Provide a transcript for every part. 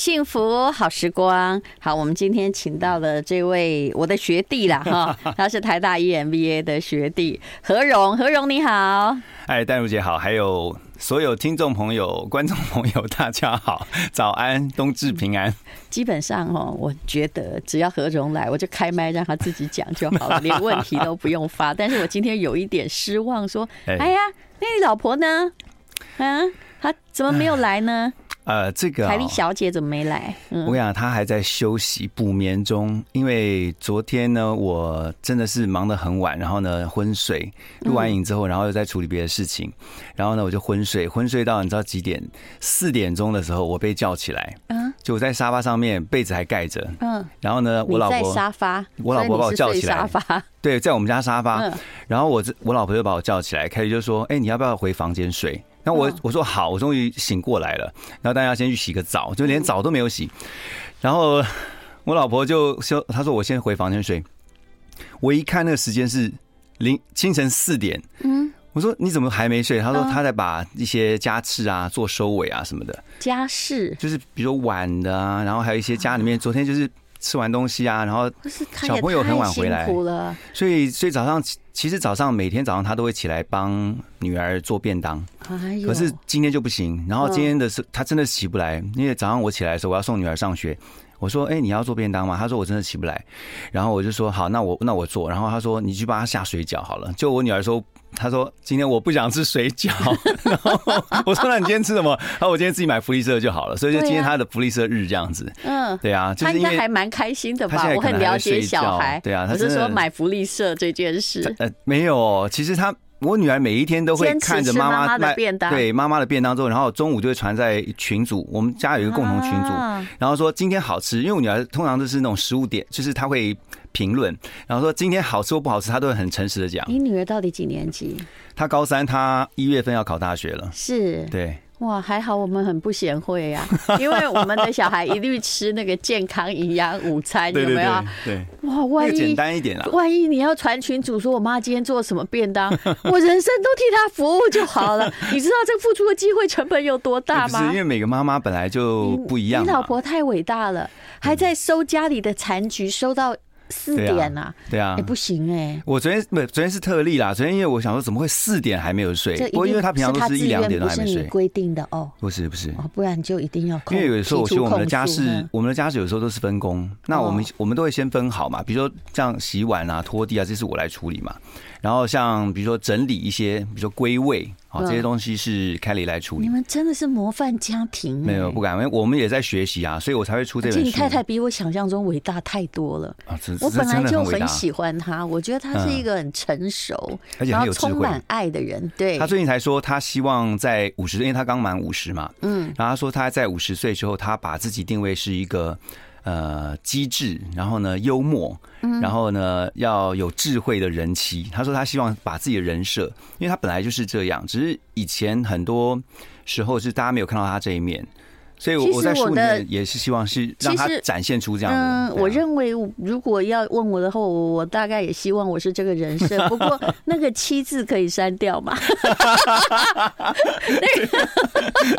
幸福好时光，好，我们今天请到了这位我的学弟啦，哈，他是台大 EMBA 的学弟何荣，何荣你好，哎，淡如姐好，还有所有听众朋友、观众朋友，大家好，早安，冬至平安。基本上哦，我觉得只要何荣来，我就开麦让他自己讲就好了，连问题都不用发。但是我今天有一点失望，说，哎呀，那你老婆呢？啊，她怎么没有来呢？呃，这个凯丽小姐怎么没来？嗯、我跟你讲，她还在休息补眠中。因为昨天呢，我真的是忙得很晚，然后呢昏睡，录完影之后，然后又在处理别的事情，然后呢我就昏睡，昏睡到你知道几点？四点钟的时候，我被叫起来，嗯，就我在沙发上面，被子还盖着，嗯，然后呢，我老婆沙发，我老婆把我叫起来，沙发，对，在我们家沙发，然后我我老婆就把我叫起来，凯丽就说：“哎，你要不要回房间睡？”那我我说好，我终于醒过来了。然后大家先去洗个澡，就连澡都没有洗。然后我老婆就说：“她说我先回房间睡。”我一看那个时间是零清晨四点。嗯，我说你怎么还没睡？她说她在把一些家事啊做收尾啊什么的。家事就是比如碗的啊，然后还有一些家里面昨天就是。吃完东西啊，然后小朋友很晚回来，所以所以早上其实早上每天早上他都会起来帮女儿做便当，可是今天就不行。然后今天的是他真的起不来，因为早上我起来的时候我要送女儿上学，我说：“哎，你要做便当吗？”他说：“我真的起不来。”然后我就说：“好，那我那我做。”然后他说：“你去帮他下水饺好了。”就我女儿说。他说：“今天我不想吃水饺。”然后我说：“那你今天吃什么？”他说：“我今天自己买福利社就好了。”所以就今天他的福利社日这样子。嗯，对啊，他应该还蛮开心的吧？我很了解小孩。对啊，他是说买福利社这件事。呃，没有，其实他我女儿每一天都会看着妈妈的便当，对妈妈的便当之后，然后中午就会传在群组。我们家有一个共同群组，然后说今天好吃，因为我女儿通常都是那种食物点，就是她会。评论，然后说今天好吃或不好吃，他都会很诚实的讲。你女儿到底几年级？她高三，她一月份要考大学了。是，对，哇，还好我们很不贤惠呀，因为我们的小孩一律吃那个健康营养午餐，有没有？对，哇，万一简单一点啊，万一你要传群主说我妈今天做什么便当，我人生都替她服务就好了。你知道这付出的机会成本有多大吗？是因为每个妈妈本来就不一样。你老婆太伟大了，还在收家里的残局，收到。四点呐、啊，对啊，也、欸、不行哎、欸。我昨天不，昨天是特例啦。昨天因为我想说，怎么会四点还没有睡？不过因为他平常都是一两点都还没睡。规定的哦，不是不是，不然就一定要。因为有的时候我觉得我们的家事，我们的家事有时候都是分工。那我们我们都会先分好嘛，比如说像洗碗啊、拖地啊，这是我来处理嘛。然后像比如说整理一些，比如说归位。好，这些东西是凯里来处理。你们真的是模范家庭。没有不敢，因为我们也在学习啊，所以我才会出这本书。你太太比我想象中伟大太多了。啊，我本来就很喜欢她，我觉得她是一个很成熟，而且很有充满爱的人。对。她最近才说，她希望在五十，因为她刚满五十嘛。嗯。然后她说，她在五十岁之后，她把自己定位是一个。呃，机智，然后呢，幽默，然后呢，要有智慧的人妻。他说他希望把自己的人设，因为他本来就是这样，只是以前很多时候是大家没有看到他这一面。所以我在书里面也是希望是让他展现出这样的。嗯，我认为如果要问我的话，我大概也希望我是这个人设。不过那个“妻”字可以删掉嘛？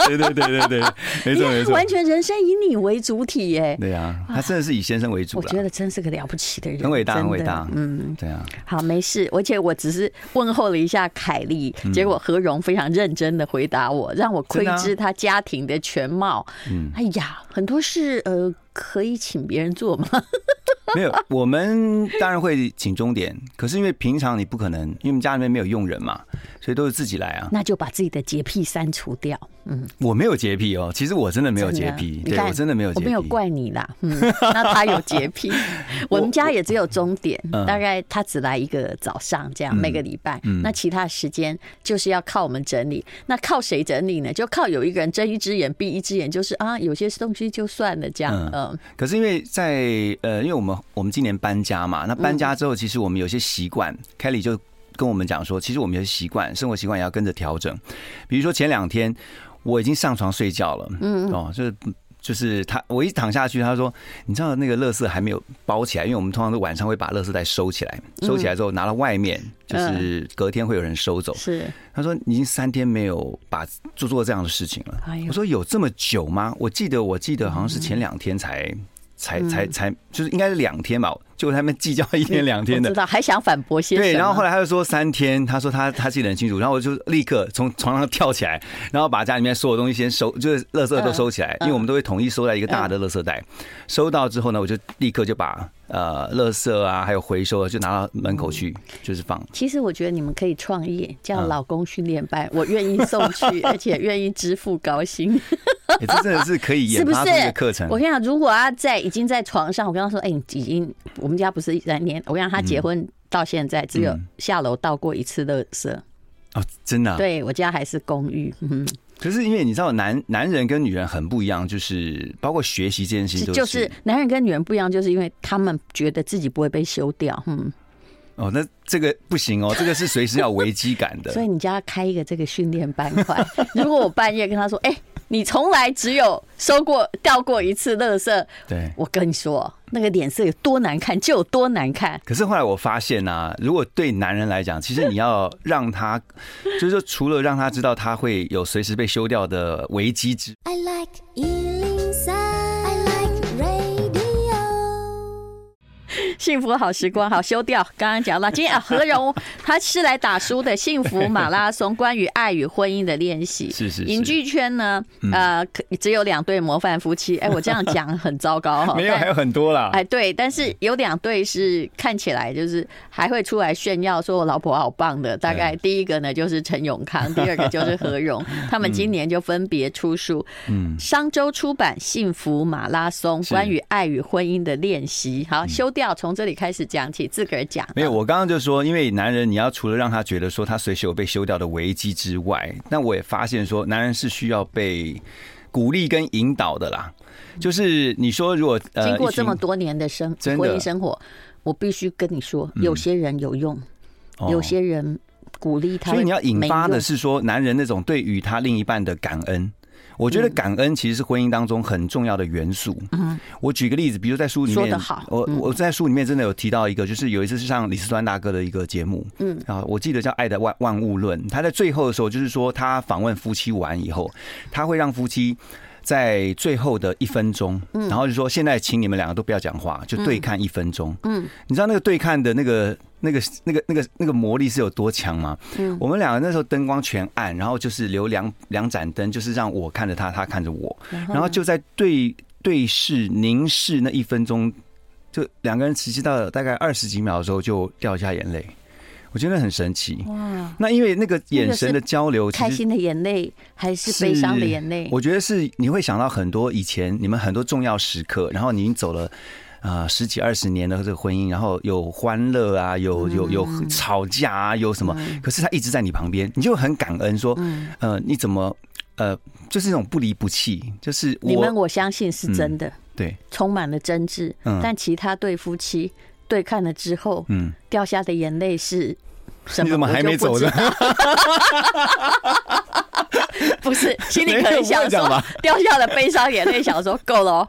对对对对对，没错没错，完全人生以你为主体耶。对啊，他真的是以先生为主。我觉得真是个了不起的人，很伟大，很伟大。嗯，对啊。好，没事。而且我只是问候了一下凯丽，结果何荣非常认真的回答我，让我窥知他家庭的全貌。嗯，哎呀，很多是呃，可以请别人做吗？没有，我们当然会请钟点，可是因为平常你不可能，因为我们家里面没有佣人嘛。所以都是自己来啊，那就把自己的洁癖删除掉。嗯，我没有洁癖哦，其实我真的没有洁癖，对我真的没有洁癖，我没有怪你啦。嗯，那他有洁癖，我们家也只有钟点，大概他只来一个早上这样，每个礼拜。那其他时间就是要靠我们整理。那靠谁整理呢？就靠有一个人睁一只眼闭一只眼，就是啊，有些东西就算了这样。嗯，可是因为在呃，因为我们我们今年搬家嘛，那搬家之后，其实我们有些习惯，Kelly 就。跟我们讲说，其实我们有些习惯，生活习惯也要跟着调整。比如说前两天我已经上床睡觉了，嗯，哦，就是就是他，我一躺下去，他说：“你知道那个垃圾还没有包起来，因为我们通常都晚上会把垃圾袋收起来，收起来之后拿到外面，就是隔天会有人收走。”是他说：“已经三天没有把做做这样的事情了。”我说：“有这么久吗？我记得我记得好像是前两天才才才才，就是应该是两天吧。”就他们计较一天两天的，知道还想反驳些？对，然后后来他就说三天，他说他他记得很清楚，然后我就立刻从床上跳起来，然后把家里面所有东西先收，就是垃圾都收起来，因为我们都会统一收在一个大的垃圾袋。收到之后呢，我就立刻就把呃垃圾啊还有回收啊就拿到门口去，就是放。其实我觉得你们可以创业，叫老公训练班，我愿意送去，而且愿意支付高薪。这真的是可以 研发出一个课程。我跟你讲，如果他在已经在床上，我跟他说，哎，已经我。我们家不是一三年，我跟你讲，他结婚到现在只有下楼倒过一次垃圾。哦，真的？对，我家还是公寓。嗯，可是因为你知道，男男人跟女人很不一样，就是包括学习这件事情，就是男人跟女人不一样，就是因为他们觉得自己不会被休掉。嗯，哦，那这个不行哦，这个是随时要危机感的。所以你家开一个这个训练班块，如果我半夜跟他说，哎。你从来只有收过掉过一次垃圾，对，我跟你说，那个脸色有多难看就有多难看。可是后来我发现啊，如果对男人来讲，其实你要让他，就是说，除了让他知道他会有随时被休掉的危机之。I like 幸福好时光，好休掉。刚刚讲到，今天啊，何荣 他是来打书的《幸福马拉松》，关于爱与婚姻的练习。是是，是。影剧圈呢，呃，只有两对模范夫妻。哎，我这样讲很糟糕 哈。没有，还有很多啦。哎，对，但是有两对是看起来就是还会出来炫耀，说我老婆好棒的。大概第一个呢就是陈永康，第二个就是何荣。他们今年就分别出书。嗯。商周出版《幸福马拉松》，关于爱与婚姻的练习。好，休掉从。从这里开始讲起，自个儿讲。没有，我刚刚就说，因为男人你要除了让他觉得说他随时有被休掉的危机之外，那我也发现说，男人是需要被鼓励跟引导的啦。就是你说，如果经过这么多年的生婚姻生活，我必须跟你说，有些人有用，有些人鼓励他。所以你要引发的是说，男人那种对于他另一半的感恩。我觉得感恩其实是婚姻当中很重要的元素。嗯，我举个例子，比如在书里面，说得好，我我在书里面真的有提到一个，就是有一次是上李斯端大哥的一个节目，嗯，啊，我记得叫《爱的万万物论》，他在最后的时候就是说，他访问夫妻完以后，他会让夫妻在最后的一分钟，然后就说现在请你们两个都不要讲话，就对看一分钟。嗯，你知道那个对看的那个。那个、那个、那个、那个魔力是有多强吗？嗯，我们两个那时候灯光全暗，然后就是留两两盏灯，就是让我看着他，他看着我，然后就在对对视凝视那一分钟，就两个人持续到大概二十几秒的时候就掉下眼泪，我觉得很神奇。哇！那因为那个眼神的交流，开心的眼泪还是悲伤的眼泪？我觉得是你会想到很多以前你们很多重要时刻，然后你已经走了。啊，十几二十年的这个婚姻，然后有欢乐啊，有有有吵架啊，有什么？可是他一直在你旁边，你就很感恩，说，呃，你怎么，呃，就是那种不离不弃，就是你们我相信是真的，对，充满了真挚。但其他对夫妻对看了之后，嗯，掉下的眼泪是什么？你怎么还没走呢？不是，心里可能想说，掉下了悲伤眼泪，想说够了。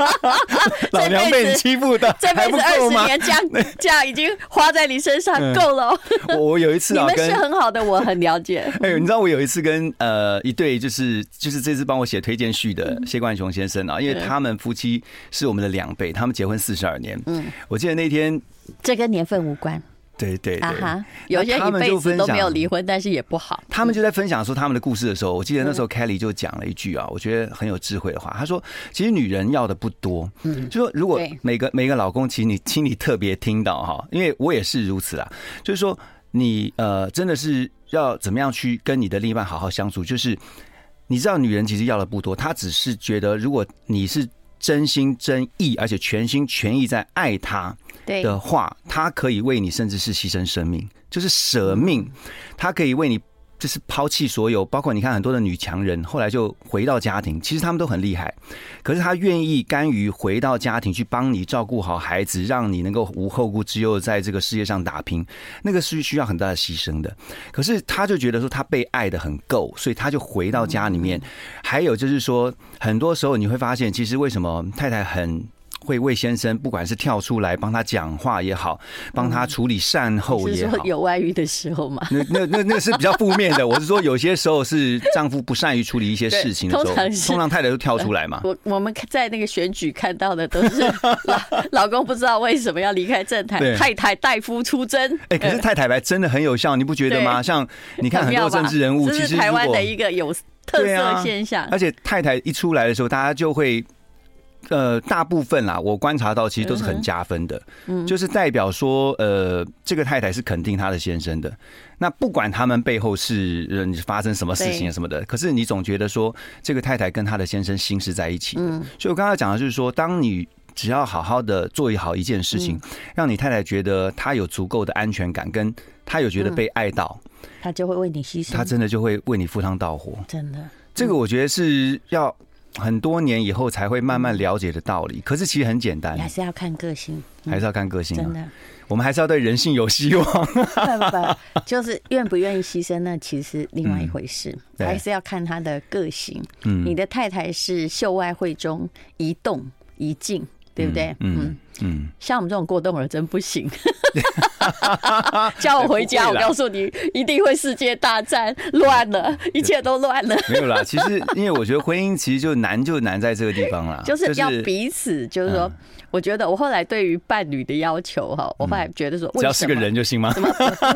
老娘被你欺负的，这辈子二十年这样这样已经花在你身上够了。我有一次啊，你们是很好的，我很了解。哎，你知道我有一次跟呃一对就是就是这次帮我写推荐序的谢冠雄先生啊，因为他们夫妻是我们的两倍，他们结婚四十二年。嗯，我记得那天，这跟年份无关。对对对，有些一辈子都没有离婚，但是也不好。他们就在分享说他们的故事的时候，我记得那时候 Kelly 就讲了一句啊，我觉得很有智慧的话。他说：“其实女人要的不多，嗯，就说如果每个每个老公，其实你心里特别听到哈，因为我也是如此啊。就是说你呃，真的是要怎么样去跟你的另一半好好相处？就是你知道，女人其实要的不多，她只是觉得如果你是真心真意，而且全心全意在爱他。”的话，他可以为你，甚至是牺牲生命，就是舍命。他可以为你就是抛弃所有，包括你看很多的女强人，后来就回到家庭，其实他们都很厉害，可是她愿意甘于回到家庭去帮你照顾好孩子，让你能够无后顾之忧在这个世界上打拼，那个是需要很大的牺牲的。可是她就觉得说她被爱得很够，所以她就回到家里面。还有就是说，很多时候你会发现，其实为什么太太很。会为先生，不管是跳出来帮他讲话也好，帮他处理善后也好，嗯、有外遇的时候嘛？那那那那是比较负面的。我是说，有些时候是丈夫不善于处理一些事情的时候，通常，通常太太都跳出来嘛。我我们在那个选举看到的都是 老老公不知道为什么要离开政坛，太太代夫出征。哎、欸，可是太太牌真的很有效，你不觉得吗？像你看很多政治人物，其实台湾的一个有特色现象。而且太太一出来的时候，大家就会。呃，大部分啦，我观察到其实都是很加分的，嗯，就是代表说，呃，这个太太是肯定她的先生的。那不管他们背后是嗯发生什么事情什么的，可是你总觉得说，这个太太跟她的先生心是在一起的。所以我刚才讲的就是说，当你只要好好的做好一件事情，让你太太觉得她有足够的安全感，跟她有觉得被爱到，她就会为你牺牲，她真的就会为你赴汤蹈火。真的，这个我觉得是要。很多年以后才会慢慢了解的道理，可是其实很简单，还是要看个性，还是要看个性，真的，我们还是要对人性有希望。不不，就是愿不愿意牺牲，那其实是另外一回事，还是要看他的个性。嗯，你的太太是秀外慧中一动一静，对不对？嗯。嗯，像我们这种过冬儿真不行，叫我回家，我告诉你，一定会世界大战，乱了，一切都乱了。没有啦，其实因为我觉得婚姻其实就难，就难在这个地方啦，就是要彼此，就是说，我觉得我后来对于伴侣的要求哈，我后来觉得说，只要是个人就行吗？不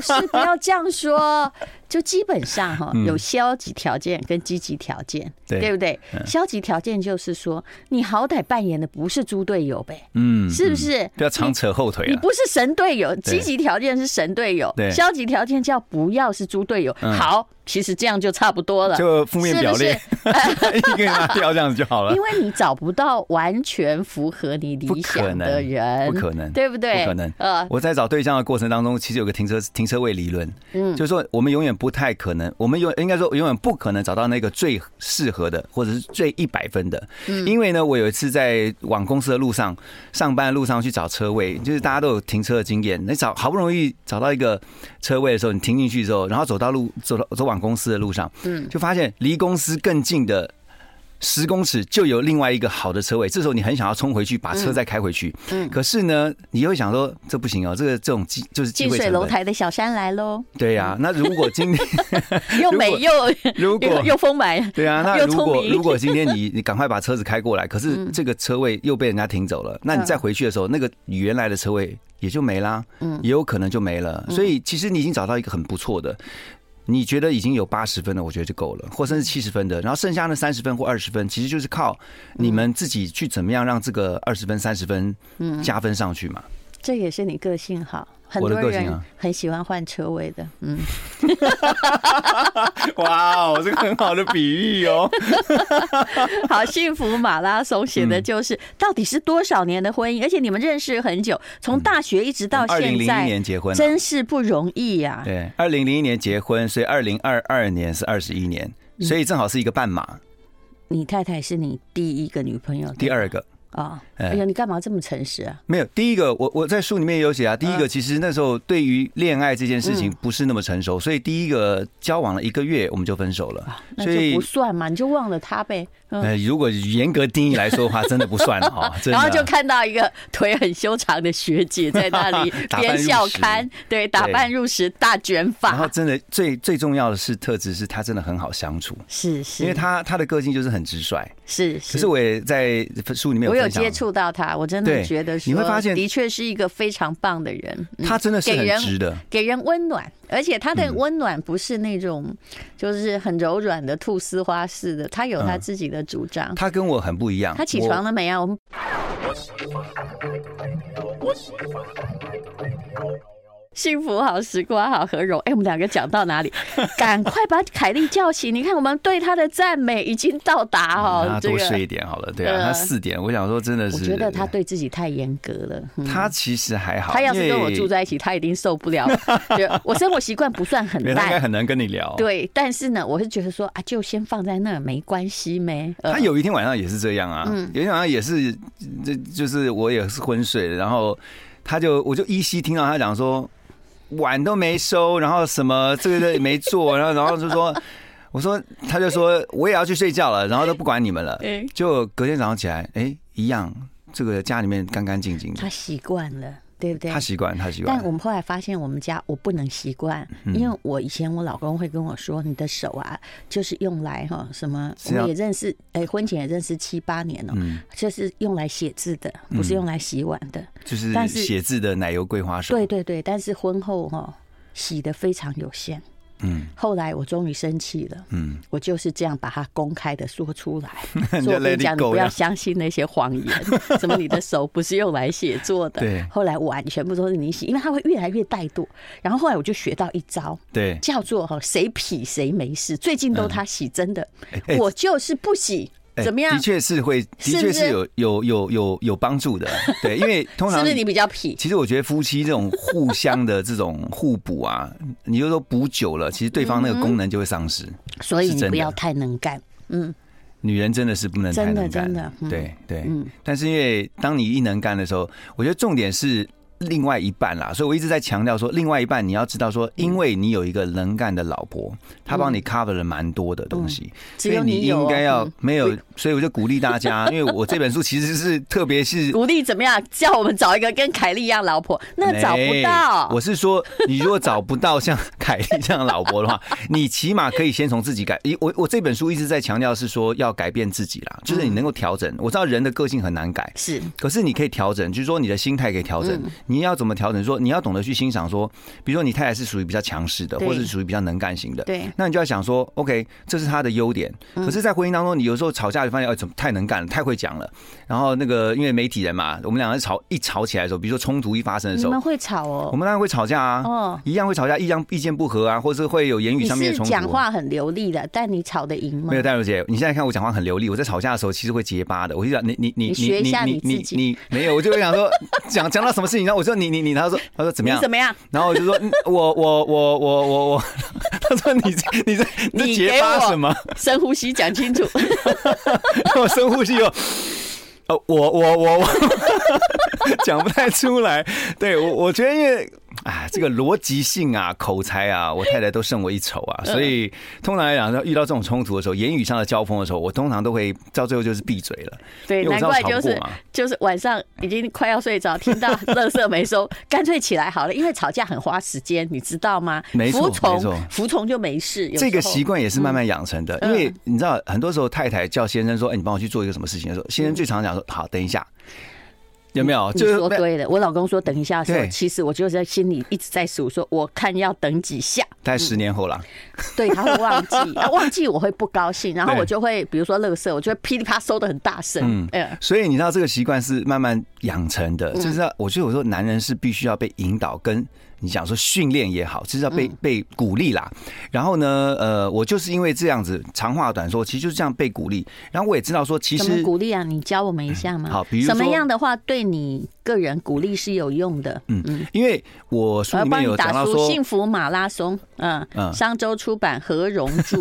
是，不要这样说，就基本上哈，有消极条件跟积极条件，对不对？消极条件就是说，你好歹扮演的不是猪队友呗，嗯，是。不是不要常扯后腿？你不是神队友，积极条件是神队友，消极条件叫不要是猪队友。好，其实这样就差不多了，就负面表列，一个拿掉这样子就好了。因为你找不到完全符合你理想的人，不可能，对不对？不可能。呃，我在找对象的过程当中，其实有个停车停车位理论，嗯，就是说我们永远不太可能，我们永应该说永远不可能找到那个最适合的，或者是最一百分的。嗯，因为呢，我有一次在往公司的路上上班的路。上去找车位，就是大家都有停车的经验。你找好不容易找到一个车位的时候，你停进去之后，然后走到路走到走往公司的路上，嗯，就发现离公司更近的。十公尺就有另外一个好的车位，这时候你很想要冲回去把车再开回去，嗯，可是呢，你会想说这不行哦，这个这种机就是近水楼台的小山来喽。对呀，那如果今天 又美又如果又丰满，对啊，那如果如果今天你你赶快把车子开过来，可是这个车位又被人家停走了，那你再回去的时候，那个你原来的车位也就没啦，嗯，也有可能就没了。所以其实你已经找到一个很不错的。你觉得已经有八十分了，我觉得就够了，或甚至七十分的，然后剩下那三十分或二十分，其实就是靠你们自己去怎么样让这个二十分、三十分加分上去嘛。嗯，这也是你个性好。很多人很喜欢换车位的，嗯，哇哦，这个很好的比喻哦。好，幸福马拉松写的就是到底是多少年的婚姻，而且你们认识很久，从大学一直到现在，二零零一年结婚，真是不容易呀。对，二零零一年结婚，所以二零二二年是二十一年，所以正好是一个半马。你太太是你第一个女朋友，第二个。啊！哎呀，你干嘛这么诚实啊？没有，第一个，我我在书里面也有写啊。第一个，其实那时候对于恋爱这件事情不是那么成熟，所以第一个交往了一个月我们就分手了。所以不算嘛，你就忘了他呗。呃，如果严格定义来说的话，真的不算 哈。然后就看到一个腿很修长的学姐在那里编校刊，对，打扮入时，大卷发。然后真的最最重要的是特质是她真的很好相处，是是，因为她她的个性就是很直率，是。可是我也在书里面我有。接触到他，我真的觉得说，你会发现的确是一个非常棒的人。他真的是很值的，给人温暖，而且他的温暖不是那种就是很柔软的兔丝花似的，他有他自己的主张。他跟我很不一样。他起床了没啊？我们。幸福好，时光好，和荣。哎，我们两个讲到哪里？赶快把凯莉叫醒！你看，我们对她的赞美已经到达哈。他多睡一点好了，对啊，他四点。我想说，真的是，我觉得他对自己太严格了。他其实还好，他要是跟我住在一起，他一定受不了。我生活习惯不算很烂，应该很难跟你聊。对，但是呢，我是觉得说啊，就先放在那，没关系没。他有一天晚上也是这样啊，嗯有一天晚上也是，这就是我也是昏睡的，然后他就我就依稀听到他讲说。碗都没收，然后什么这个也没做，然后然后就说，我说他就说我也要去睡觉了，然后都不管你们了，就隔天早上起来，哎，一样，这个家里面干干净净的，他习惯了。对不对？他习惯，他习惯。但我们后来发现，我们家我不能习惯，因为我以前我老公会跟我说：“你的手啊，就是用来哈什么？我们也认识，哎，婚前也认识七八年了，就是用来写字的，不是用来洗碗的。就是但是写字的奶油桂花手。对对对，但是婚后哈洗的非常有限。嗯，后来我终于生气了。嗯，我就是这样把它公开的说出来。说我跟你讲，你不要相信那些谎言。什么你的手不是用来写作的？对。后来碗全部都是你洗，因为他会越来越怠惰。然后后来我就学到一招，对，叫做哈谁痞谁没事。最近都他洗，真的，我就是不洗。怎么样？的确是会，的确是有有有有有帮助的。对，因为通常是不是你比较痞？其实我觉得夫妻这种互相的这种互补啊，你就说补久了，其实对方那个功能就会丧失。所以你不要太能干。嗯，女人真的是不能太能干。真的，对对。嗯。但是因为当你一能干的时候，我觉得重点是。另外一半啦，所以我一直在强调说，另外一半你要知道说，因为你有一个能干的老婆，她帮你 cover 了蛮多的东西，所以你应该要没有，所以我就鼓励大家，因为我这本书其实是特别是鼓励怎么样，叫我们找一个跟凯莉一样老婆，那找不到。我是说，你如果找不到像凯莉这样的老婆的话，你起码可以先从自己改。我我这本书一直在强调是说要改变自己啦，就是你能够调整。我知道人的个性很难改，是，可是你可以调整，就是说你的心态可以调整。你要怎么调整？说你要懂得去欣赏，说，比如说你太太是属于比较强势的，或者是属于比较能干型的，对，那你就要想说，OK，这是她的优点。可是，在婚姻当中，你有时候吵架就发现，哎，怎么太能干了，太会讲了。然后那个，因为媒体人嘛，我们两个吵一吵起来的时候，比如说冲突一发生的时候，你们会吵哦？我们当然会吵架啊，哦，一样会吵架，一样意见不合啊，或是会有言语上面的冲突。讲话很流利的，但你吵得赢吗？没有，戴茹姐，你现在看我讲话很流利，我在吵架的时候其实会结巴的。我就想你你你你学一下你，你没有，我就会想说，讲讲到什么事情，然后我说你你你，他说他说怎么样？怎么样？然后我就说，我我我我我我，他说你你在你结巴什么？深呼吸，讲清楚。我深呼吸哦。呃，我我我我 讲不太出来。对我，我觉得因为。啊，这个逻辑性啊，口才啊，我太太都胜我一筹啊，所以通常来讲，遇到这种冲突的时候，言语上的交锋的时候，我通常都会到最后就是闭嘴了。对，难怪就是就是晚上已经快要睡着，听到 垃圾没收，干脆起来好了，因为吵架很花时间，你知道吗？没错，没错，服从就没事。这个习惯也是慢慢养成的，因为你知道，很多时候太太叫先生说：“哎，你帮我去做一个什么事情的时候，先生最常讲说：好，等一下。”有没有？就是说对的。我老公说等一下的时候，其实我就在心里一直在数，说我看要等几下。大概十年后了。对，他会忘记，忘记我会不高兴，然后我就会比如说乐色，我就会噼里啪收的很大声。嗯，所以你知道这个习惯是慢慢养成的，就是我觉得我说男人是必须要被引导跟。你讲说训练也好，其实要被被鼓励啦。然后呢，呃，我就是因为这样子，长话短说，其实就是这样被鼓励。然后我也知道说，其实鼓励啊？你教我们一下嘛。好，比如什么样的话对你个人鼓励是有用的？嗯嗯，因为我书里面有讲到说，幸福马拉松，嗯嗯，商周出版何荣著。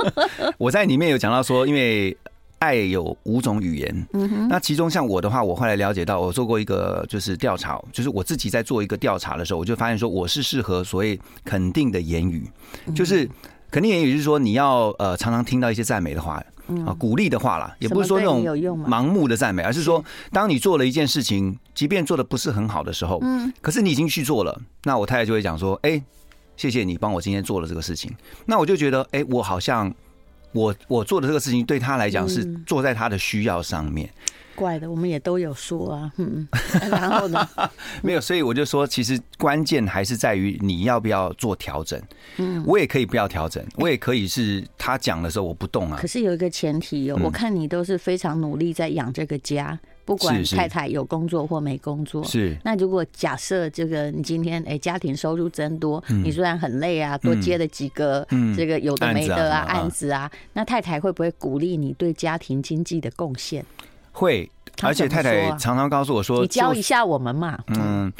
我在里面有讲到说，因为。爱有五种语言，那其中像我的话，我后来了解到，我做过一个就是调查，就是我自己在做一个调查的时候，我就发现说我是适合所谓肯定的言语，就是肯定言语，就是说你要呃常常听到一些赞美的话啊，鼓励的话啦，也不是说那种盲目的赞美，而是说当你做了一件事情，即便做的不是很好的时候，嗯，可是你已经去做了，那我太太就会讲说，哎，谢谢你帮我今天做了这个事情，那我就觉得，哎，我好像。我我做的这个事情对他来讲是做在他的需要上面，嗯、怪的，我们也都有说啊，嗯，然后呢，没有，所以我就说，其实关键还是在于你要不要做调整。嗯，我也可以不要调整，我也可以是他讲的时候我不动啊。可是有一个前提哦，我看你都是非常努力在养这个家。不管太太有工作或没工作。是。那如果假设这个你今天哎家庭收入增多，你虽然很累啊，多接了几个这个有的没的啊案子啊，那太太会不会鼓励你对家庭经济的贡献？会，而且太太常常告诉我说：“你教一下我们嘛。”嗯。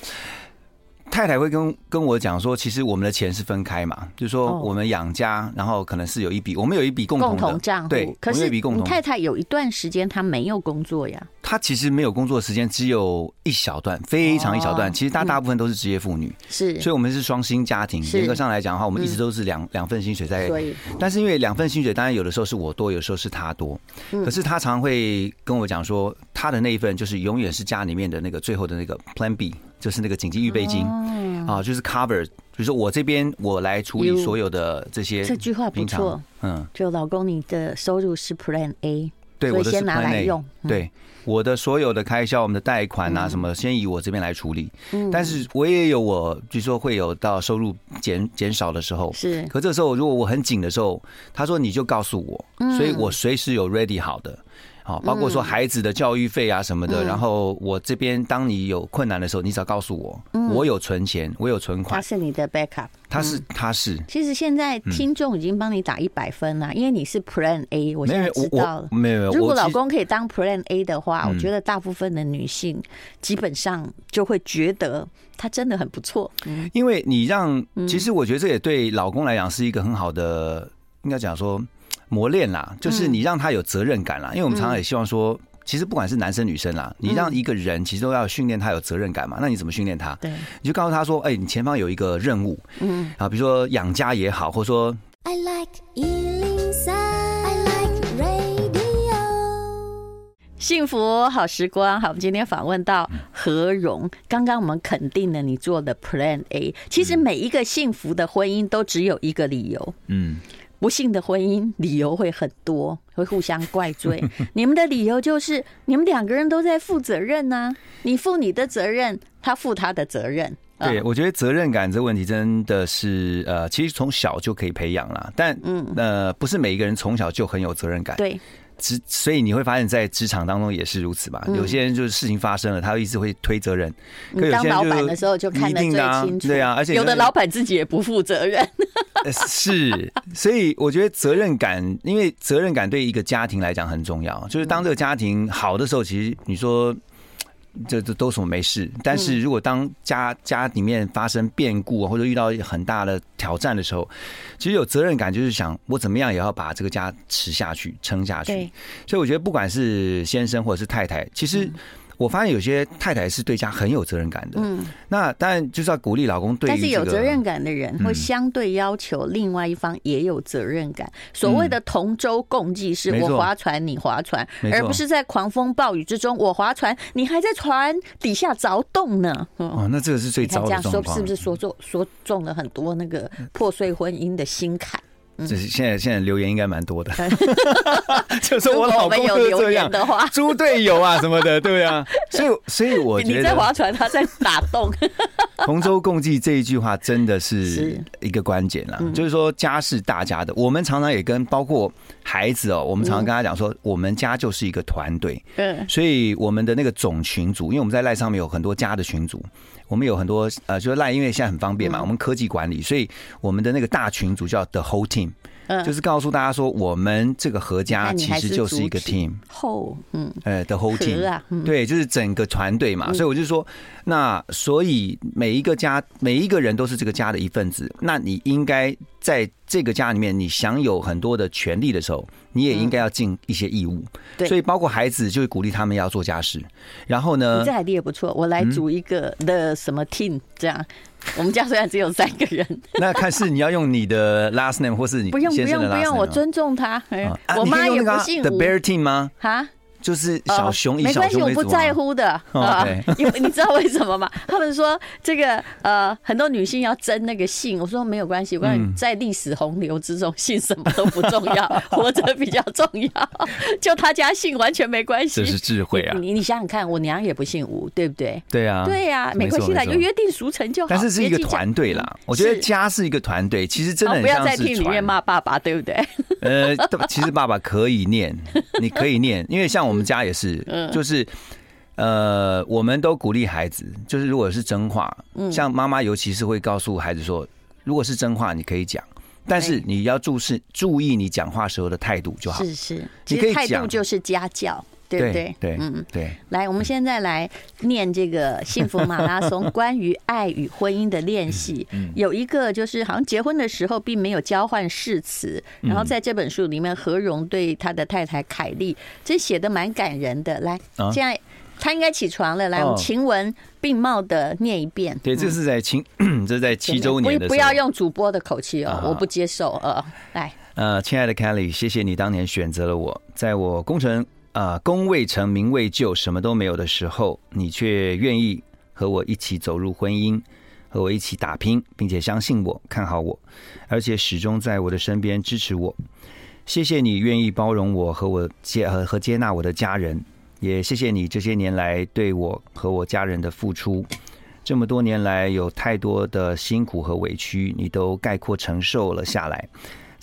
太太会跟跟我讲说，其实我们的钱是分开嘛，就是说我们养家，然后可能是有一笔，我们有一笔共同共同账户。对，可是你太太有一段时间她没有工作呀。她其实没有工作的时间只有一小段，非常一小段。其实她大部分都是职业妇女，是，所以我们是双薪家庭。严格上来讲的话，我们一直都是两两份薪水在。但是因为两份薪水，当然有的时候是我多，有时候是她多。可是她常会跟我讲说，她的那一份就是永远是家里面的那个最后的那个 Plan B。就是那个紧急预备金啊，就是 cover，就是说我这边我来处理所有的这些。这句话不错，嗯，就老公你的收入是 Plan A，对，我的先拿来用。对，我的所有的开销，我们的贷款啊什么，先以我这边来处理。嗯，但是我也有我，据说会有到收入减减少的时候。是，可这时候如果我很紧的时候，他说你就告诉我，所以我随时有 ready 好的。好，包括说孩子的教育费啊什么的，嗯、然后我这边当你有困难的时候，你只要告诉我，嗯、我有存钱，我有存款。他是你的 backup，他是他是。其实现在听众已经帮你打一百分了，因为你是 Plan A，我现在知道了。没有没有，如果老公可以当 Plan A 的话，我觉得大部分的女性基本上就会觉得他真的很不错。因为你让，其实我觉得这也对老公来讲是一个很好的，应该讲说。磨练啦，就是你让他有责任感啦。因为我们常常也希望说，其实不管是男生女生啦，你让一个人其实都要训练他有责任感嘛。那你怎么训练他？对，你就告诉他说，哎，你前方有一个任务，嗯，啊，比如说养家也好，或者说，I like 103, I like radio，幸福好时光。好，我们今天访问到何荣，刚刚我们肯定了你做的 Plan A，其实每一个幸福的婚姻都只有一个理由，嗯。不幸的婚姻理由会很多，会互相怪罪。你们的理由就是你们两个人都在负责任呢、啊，你负你的责任，他负他的责任。对，我觉得责任感这个问题真的是呃，其实从小就可以培养了，但嗯呃，不是每一个人从小就很有责任感。对。职，所以你会发现在职场当中也是如此吧？有些人就是事情发生了，他一直会推责任。你当老板的时候就看得最清楚，对啊，而且有的老板自己也不负责任。是，所以我觉得责任感，因为责任感对一个家庭来讲很重要。就是当这个家庭好的时候，其实你说。这这都什么没事，但是如果当家家里面发生变故或者遇到很大的挑战的时候，其实有责任感，就是想我怎么样也要把这个家持下去、撑下去。所以我觉得不管是先生或者是太太，其实。我发现有些太太是对家很有责任感的，嗯，那当然就是要鼓励老公对。但是有责任感的人会相对要求另外一方也有责任感。所谓的同舟共济，是我划船你划船，而不是在狂风暴雨之中我划船，你还在船底下凿洞呢。哦，那这个是最糟的状况。这样说是不是说中说中了很多那个破碎婚姻的心坎？这是现在现在留言应该蛮多的，就是我老公就这样。的话，猪队友啊什么的，对啊，所以所以我觉得你在划船，他在打洞。同舟共济这一句话真的是一个关键啦，就是说家是大家的，我们常常也跟包括孩子哦，我们常常跟他讲说，我们家就是一个团队，嗯，所以我们的那个总群组，因为我们在赖上面有很多家的群组。我们有很多呃，就是赖，因为现在很方便嘛，我们科技管理，所以我们的那个大群组叫 The Whole Team，就是告诉大家说，我们这个合家其实就是一个 team。后，嗯，呃，The Whole Team，对，就是整个团队嘛。所以我就说，那所以每一个家，每一个人都是这个家的一份子，那你应该在这个家里面，你享有很多的权利的时候，你也应该要尽一些义务。对，所以包括孩子，就会鼓励他们要做家事。然后呢，你这 idea 也不错，我来组一个 the 什么 team 这样。我们家虽然只有三个人，那看是你要用你的 last name 或是你先生的 last name 不用不用不用，我尊重他。我妈也不姓吴。The Bear Team 吗？哈。就是小熊，没关系，我不在乎的啊。因为你知道为什么吗？他们说这个呃，很多女性要争那个姓，我说没有关系，我讲在历史洪流之中，姓什么都不重要，活着比较重要。就他家姓完全没关系，这是智慧啊！你你想想看，我娘也不姓吴，对不对？对啊，对呀，没关系啦，就约定俗成就好。但是是一个团队啦，我觉得家是一个团队，其实真的。不要在听里面骂爸爸，对不对？呃，其实爸爸可以念，你可以念，因为像我。我们家也是，就是呃，我们都鼓励孩子，就是如果是真话，嗯，像妈妈尤其是会告诉孩子说，如果是真话，你可以讲，但是你要注视注意你讲话时候的态度就好。是是，其实态度就是家教。对不对？对，嗯对。来，我们现在来念这个幸福马拉松关于爱与婚姻的练习。有一个就是好像结婚的时候并没有交换誓词，然后在这本书里面，何荣对他的太太凯莉，这写的蛮感人的。来，现在他应该起床了。来，我们晴雯并茂的念一遍。对，这是在七，这是在七周年的时候。不要用主播的口气哦，我不接受。呃，来，呃，亲爱的凯丽，谢谢你当年选择了我，在我功成。啊，功未成名未就，什么都没有的时候，你却愿意和我一起走入婚姻，和我一起打拼，并且相信我，看好我，而且始终在我的身边支持我。谢谢你愿意包容我和我接和和接纳我的家人，也谢谢你这些年来对我和我家人的付出。这么多年来，有太多的辛苦和委屈，你都概括承受了下来。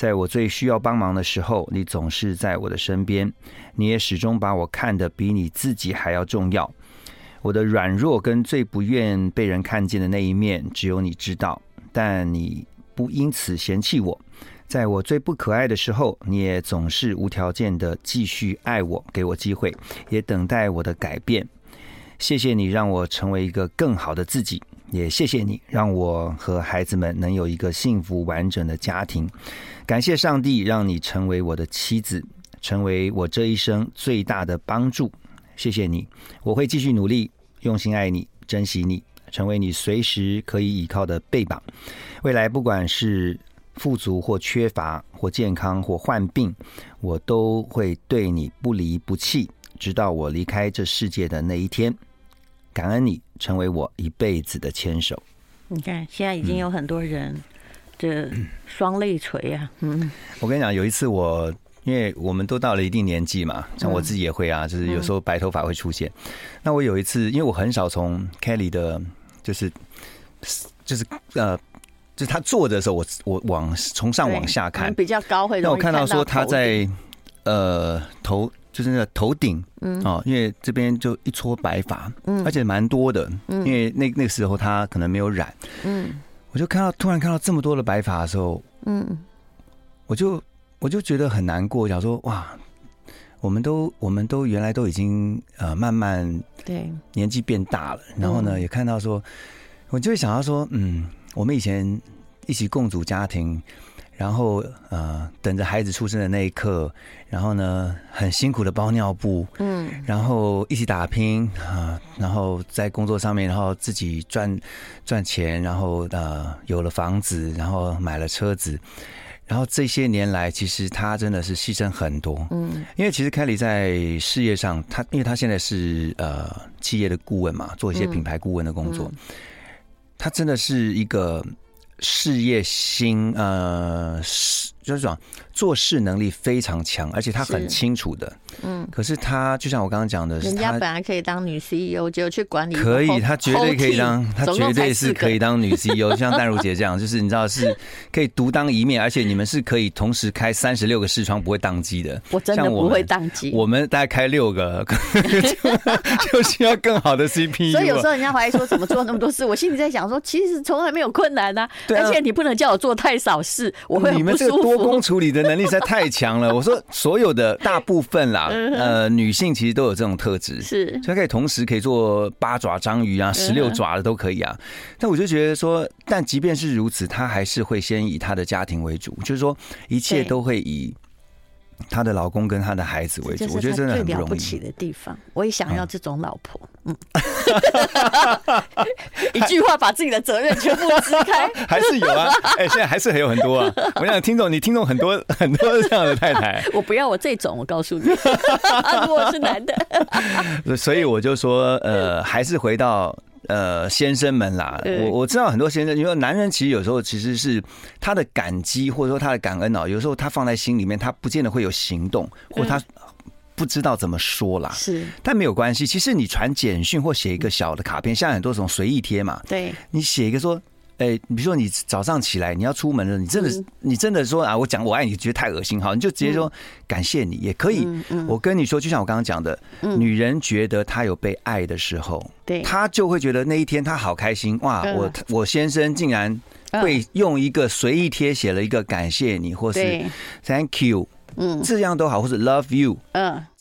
在我最需要帮忙的时候，你总是在我的身边。你也始终把我看得比你自己还要重要。我的软弱跟最不愿被人看见的那一面，只有你知道。但你不因此嫌弃我。在我最不可爱的时候，你也总是无条件的继续爱我，给我机会，也等待我的改变。谢谢你让我成为一个更好的自己，也谢谢你让我和孩子们能有一个幸福完整的家庭。感谢上帝让你成为我的妻子，成为我这一生最大的帮助。谢谢你，我会继续努力，用心爱你，珍惜你，成为你随时可以依靠的臂膀。未来不管是富足或缺乏，或健康或患病，我都会对你不离不弃，直到我离开这世界的那一天。感恩你成为我一辈子的牵手。你看，现在已经有很多人。嗯这双泪垂啊，嗯，我跟你讲，有一次我，因为我们都到了一定年纪嘛，像我自己也会啊，就是有时候白头发会出现。那我有一次，因为我很少从 Kelly 的，就是就是呃，就是他坐的时候，我我往从上往下看，比较高会。那我看到说他在呃头，就是那个头顶，嗯。哦，因为这边就一撮白发，嗯，而且蛮多的，嗯，因为那那个时候他可能没有染，嗯。我就看到，突然看到这么多的白发的时候，嗯，我就我就觉得很难过，想说哇，我们都我们都原来都已经呃慢慢对。年纪变大了，然后呢也看到说，我就会想到说，嗯，我们以前一起共组家庭。然后呃，等着孩子出生的那一刻，然后呢，很辛苦的包尿布，嗯，然后一起打拼啊，然后在工作上面，然后自己赚赚钱，然后呃，有了房子，然后买了车子，然后这些年来，其实他真的是牺牲很多，嗯，因为其实凯莉在事业上，他因为他现在是呃企业的顾问嘛，做一些品牌顾问的工作，他真的是一个。事业心，呃，是就是说做事能力非常强，而且他很清楚的。嗯，可是他就像我刚刚讲的，人家本来可以当女 CEO，就去管理。可以，他绝对可以当，他绝对是可以当女 CEO，像淡如姐这样，就是你知道是可以独当一面，而且你们是可以同时开三十六个视窗不会宕机的。我真的不会宕机，我们大概开六个，就需要更好的 CPU。所以有时候人家怀疑说怎么做那么多事，我心里在想说，其实从来没有困难啊，而且你不能叫我做太少事，我会很不舒服。多工处理的能力实在太强了。我说所有的大部分啦。呃，女性其实都有这种特质，是，所以可以同时可以做八爪章鱼啊，十六爪的都可以啊。但我就觉得说，但即便是如此，她还是会先以她的家庭为主，就是说一切都会以。她的老公跟她的孩子为主，我觉得真的很不容易。了不起的地方，我也想要这种老婆。嗯，一句话把自己的责任全部支开，还是有啊。哎，现在还是还有很多啊。我想听众，你听众很多 很多这样的太太。我不要我这种，我告诉你，如果我是男的。所以我就说，呃，还是回到。呃，先生们啦，我我知道很多先生，因为男人其实有时候其实是他的感激或者说他的感恩哦，有时候他放在心里面，他不见得会有行动，或他不知道怎么说啦。是，但没有关系。其实你传简讯或写一个小的卡片，像很多种随意贴嘛，对，你写一个说。哎，比如说你早上起来你要出门了，你真的是你真的说啊，我讲我爱你，觉得太恶心，好，你就直接说感谢你也可以。我跟你说，就像我刚刚讲的，女人觉得她有被爱的时候，对，她就会觉得那一天她好开心哇！我我先生竟然会用一个随意贴写了一个感谢你，或是 Thank you，嗯，这样都好，或是 Love you，嗯。